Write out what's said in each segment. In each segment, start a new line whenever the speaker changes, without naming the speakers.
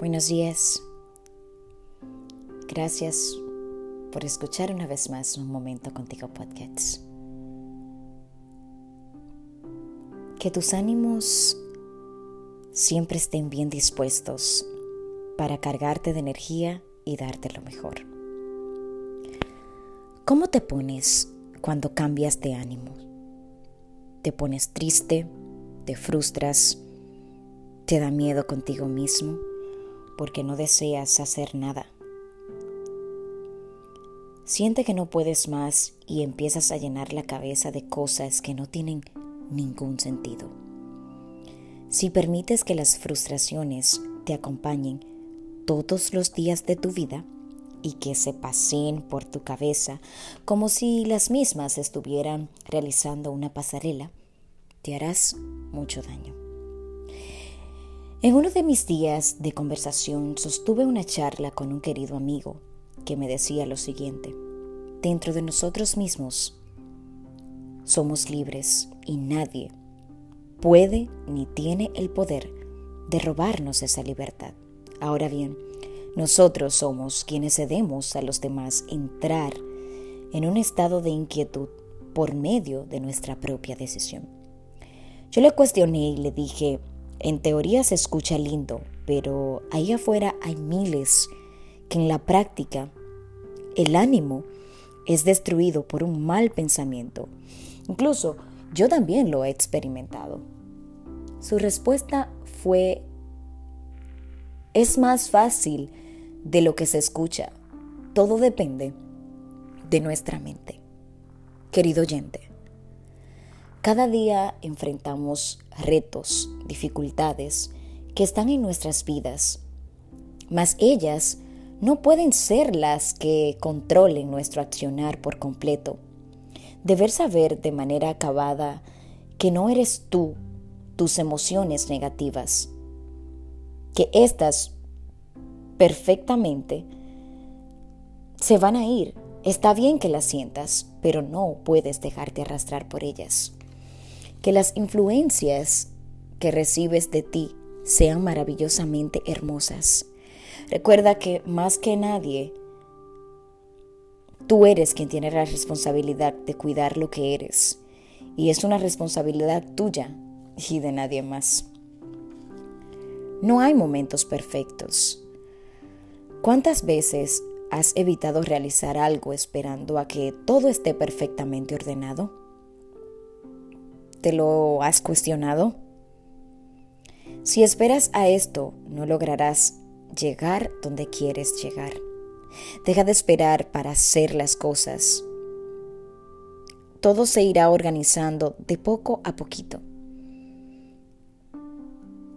Buenos días. Gracias por escuchar una vez más un momento contigo podcast. Que tus ánimos siempre estén bien dispuestos para cargarte de energía y darte lo mejor. ¿Cómo te pones cuando cambias de ánimo? ¿Te pones triste? ¿Te frustras? ¿Te da miedo contigo mismo? Porque no deseas hacer nada. Siente que no puedes más y empiezas a llenar la cabeza de cosas que no tienen ningún sentido. Si permites que las frustraciones te acompañen todos los días de tu vida y que se pasen por tu cabeza como si las mismas estuvieran realizando una pasarela, te harás mucho daño. En uno de mis días de conversación sostuve una charla con un querido amigo que me decía lo siguiente. Dentro de nosotros mismos somos libres y nadie puede ni tiene el poder de robarnos esa libertad. Ahora bien, nosotros somos quienes cedemos a los demás entrar en un estado de inquietud por medio de nuestra propia decisión. Yo le cuestioné y le dije, en teoría se escucha lindo, pero ahí afuera hay miles que en la práctica el ánimo es destruido por un mal pensamiento. Incluso yo también lo he experimentado. Su respuesta fue, es más fácil de lo que se escucha. Todo depende de nuestra mente. Querido oyente, cada día enfrentamos retos, dificultades que están en nuestras vidas, mas ellas no pueden ser las que controlen nuestro accionar por completo. Deber saber de manera acabada que no eres tú, tus emociones negativas, que éstas perfectamente se van a ir. Está bien que las sientas, pero no puedes dejarte arrastrar por ellas que las influencias que recibes de ti sean maravillosamente hermosas. Recuerda que más que nadie, tú eres quien tiene la responsabilidad de cuidar lo que eres. Y es una responsabilidad tuya y de nadie más. No hay momentos perfectos. ¿Cuántas veces has evitado realizar algo esperando a que todo esté perfectamente ordenado? ¿Te lo has cuestionado? Si esperas a esto, no lograrás llegar donde quieres llegar. Deja de esperar para hacer las cosas. Todo se irá organizando de poco a poquito.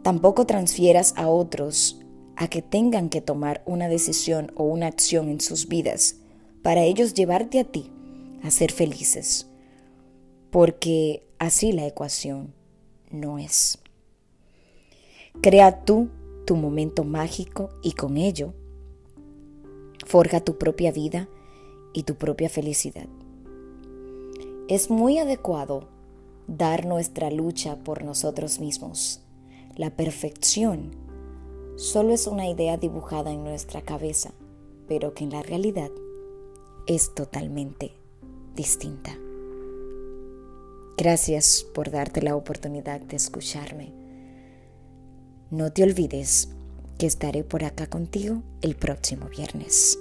Tampoco transfieras a otros a que tengan que tomar una decisión o una acción en sus vidas para ellos llevarte a ti a ser felices. Porque Así la ecuación no es. Crea tú tu momento mágico y con ello forja tu propia vida y tu propia felicidad. Es muy adecuado dar nuestra lucha por nosotros mismos. La perfección solo es una idea dibujada en nuestra cabeza, pero que en la realidad es totalmente distinta. Gracias por darte la oportunidad de escucharme. No te olvides que estaré por acá contigo el próximo viernes.